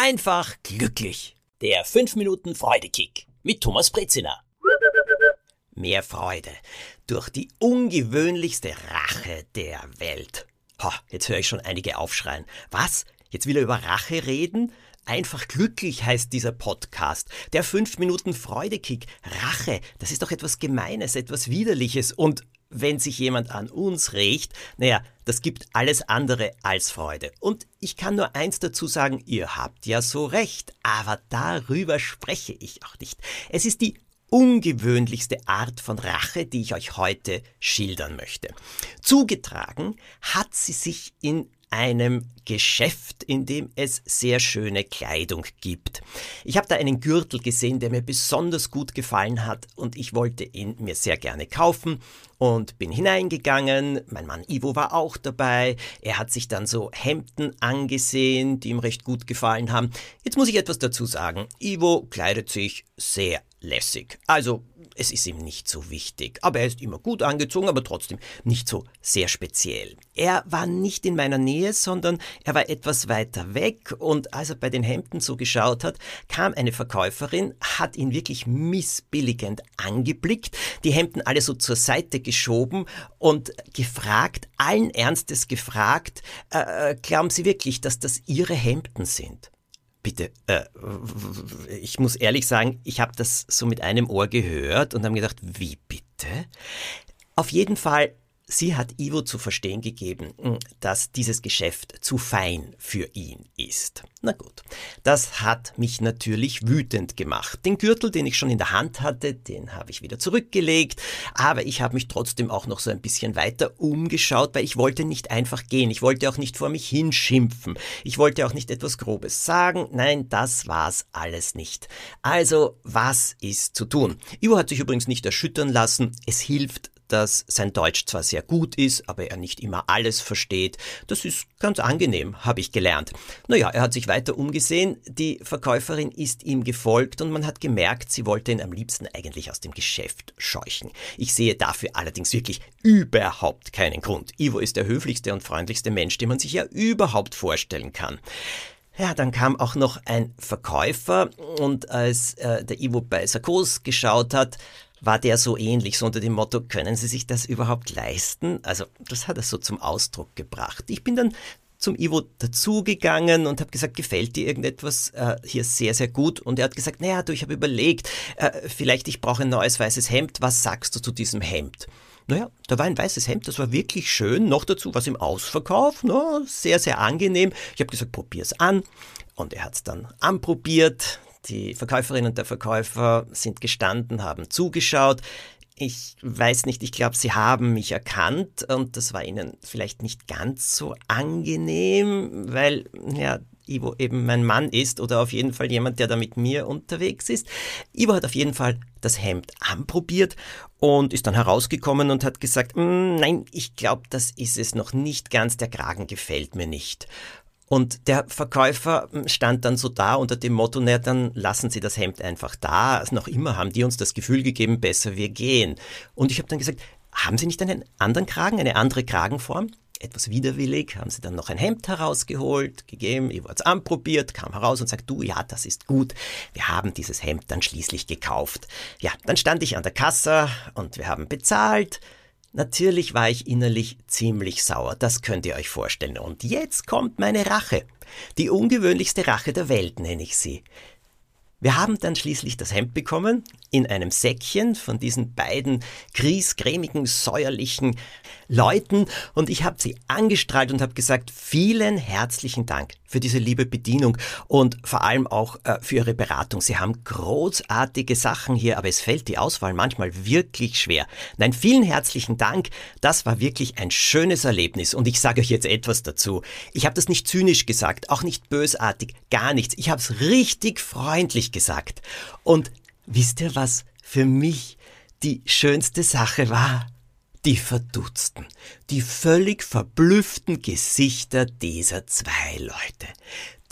einfach glücklich. Der 5 Minuten Freudekick mit Thomas Brezina. Mehr Freude durch die ungewöhnlichste Rache der Welt. Ho, jetzt höre ich schon einige aufschreien. Was? Jetzt will er über Rache reden? Einfach glücklich heißt dieser Podcast. Der 5 Minuten Freudekick. Rache, das ist doch etwas Gemeines, etwas Widerliches. Und wenn sich jemand an uns rächt, naja, das gibt alles andere als Freude. Und ich kann nur eins dazu sagen, ihr habt ja so recht, aber darüber spreche ich auch nicht. Es ist die ungewöhnlichste Art von Rache, die ich euch heute schildern möchte. Zugetragen hat sie sich in einem Geschäft, in dem es sehr schöne Kleidung gibt. Ich habe da einen Gürtel gesehen, der mir besonders gut gefallen hat und ich wollte ihn mir sehr gerne kaufen und bin hineingegangen. Mein Mann Ivo war auch dabei. Er hat sich dann so Hemden angesehen, die ihm recht gut gefallen haben. Jetzt muss ich etwas dazu sagen. Ivo kleidet sich sehr lässig. Also es ist ihm nicht so wichtig. Aber er ist immer gut angezogen, aber trotzdem nicht so sehr speziell. Er war nicht in meiner Nähe, sondern er war etwas weiter weg und als er bei den Hemden so geschaut hat, kam eine Verkäuferin, hat ihn wirklich missbilligend angeblickt, die Hemden alle so zur Seite geschoben und gefragt, allen Ernstes gefragt, äh, äh glauben Sie wirklich, dass das Ihre Hemden sind? Bitte, äh, ich muss ehrlich sagen, ich habe das so mit einem Ohr gehört und habe gedacht, wie bitte? Auf jeden Fall Sie hat Ivo zu verstehen gegeben, hm, dass dieses Geschäft zu fein für ihn ist. Na gut, das hat mich natürlich wütend gemacht. Den Gürtel, den ich schon in der Hand hatte, den habe ich wieder zurückgelegt, aber ich habe mich trotzdem auch noch so ein bisschen weiter umgeschaut, weil ich wollte nicht einfach gehen, ich wollte auch nicht vor mich hinschimpfen, ich wollte auch nicht etwas Grobes sagen, nein, das war's alles nicht. Also, was ist zu tun? Ivo hat sich übrigens nicht erschüttern lassen, es hilft dass sein Deutsch zwar sehr gut ist, aber er nicht immer alles versteht. Das ist ganz angenehm, habe ich gelernt. Naja, er hat sich weiter umgesehen, die Verkäuferin ist ihm gefolgt und man hat gemerkt, sie wollte ihn am liebsten eigentlich aus dem Geschäft scheuchen. Ich sehe dafür allerdings wirklich überhaupt keinen Grund. Ivo ist der höflichste und freundlichste Mensch, den man sich ja überhaupt vorstellen kann. Ja, dann kam auch noch ein Verkäufer und als äh, der Ivo bei Sarkos geschaut hat, war der so ähnlich, so unter dem Motto, können Sie sich das überhaupt leisten? Also das hat er so zum Ausdruck gebracht. Ich bin dann zum Ivo dazugegangen und habe gesagt, gefällt dir irgendetwas äh, hier sehr, sehr gut? Und er hat gesagt, naja, du, ich habe überlegt, äh, vielleicht ich brauche ein neues weißes Hemd. Was sagst du zu diesem Hemd? Naja, da war ein weißes Hemd, das war wirklich schön. Noch dazu was im Ausverkauf, no, sehr, sehr angenehm. Ich habe gesagt, probier's an. Und er hat es dann anprobiert. Die Verkäuferin und der Verkäufer sind gestanden, haben zugeschaut. Ich weiß nicht, ich glaube, sie haben mich erkannt und das war ihnen vielleicht nicht ganz so angenehm, weil ja Ivo eben mein Mann ist oder auf jeden Fall jemand, der da mit mir unterwegs ist. Ivo hat auf jeden Fall das Hemd anprobiert und ist dann herausgekommen und hat gesagt, mm, nein, ich glaube, das ist es noch nicht ganz, der Kragen gefällt mir nicht. Und der Verkäufer stand dann so da unter dem Motto, naja, dann lassen Sie das Hemd einfach da. Also noch immer haben die uns das Gefühl gegeben, besser wir gehen. Und ich habe dann gesagt, haben Sie nicht einen anderen Kragen, eine andere Kragenform? Etwas widerwillig haben sie dann noch ein Hemd herausgeholt, gegeben, ich wurde es anprobiert, kam heraus und sagt, du, ja, das ist gut. Wir haben dieses Hemd dann schließlich gekauft. Ja, dann stand ich an der Kasse und wir haben bezahlt. Natürlich war ich innerlich ziemlich sauer, das könnt ihr euch vorstellen. Und jetzt kommt meine Rache. Die ungewöhnlichste Rache der Welt nenne ich sie. Wir haben dann schließlich das Hemd bekommen, in einem Säckchen von diesen beiden griesgrämigen, säuerlichen Leuten und ich habe sie angestrahlt und habe gesagt, vielen herzlichen Dank für diese liebe Bedienung und vor allem auch äh, für Ihre Beratung. Sie haben großartige Sachen hier, aber es fällt die Auswahl manchmal wirklich schwer. Nein, vielen herzlichen Dank. Das war wirklich ein schönes Erlebnis und ich sage euch jetzt etwas dazu. Ich habe das nicht zynisch gesagt, auch nicht bösartig, gar nichts. Ich habe es richtig freundlich gesagt. Und wisst ihr, was für mich die schönste Sache war? Die verdutzten, die völlig verblüfften Gesichter dieser zwei Leute.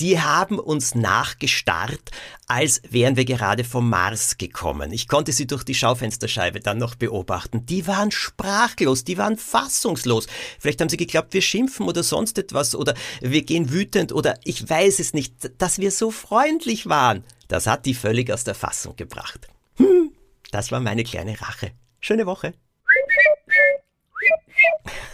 Die haben uns nachgestarrt, als wären wir gerade vom Mars gekommen. Ich konnte sie durch die Schaufensterscheibe dann noch beobachten. Die waren sprachlos, die waren fassungslos. Vielleicht haben sie geglaubt, wir schimpfen oder sonst etwas oder wir gehen wütend oder ich weiß es nicht, dass wir so freundlich waren. Das hat die völlig aus der Fassung gebracht. Hm, das war meine kleine Rache. Schöne Woche.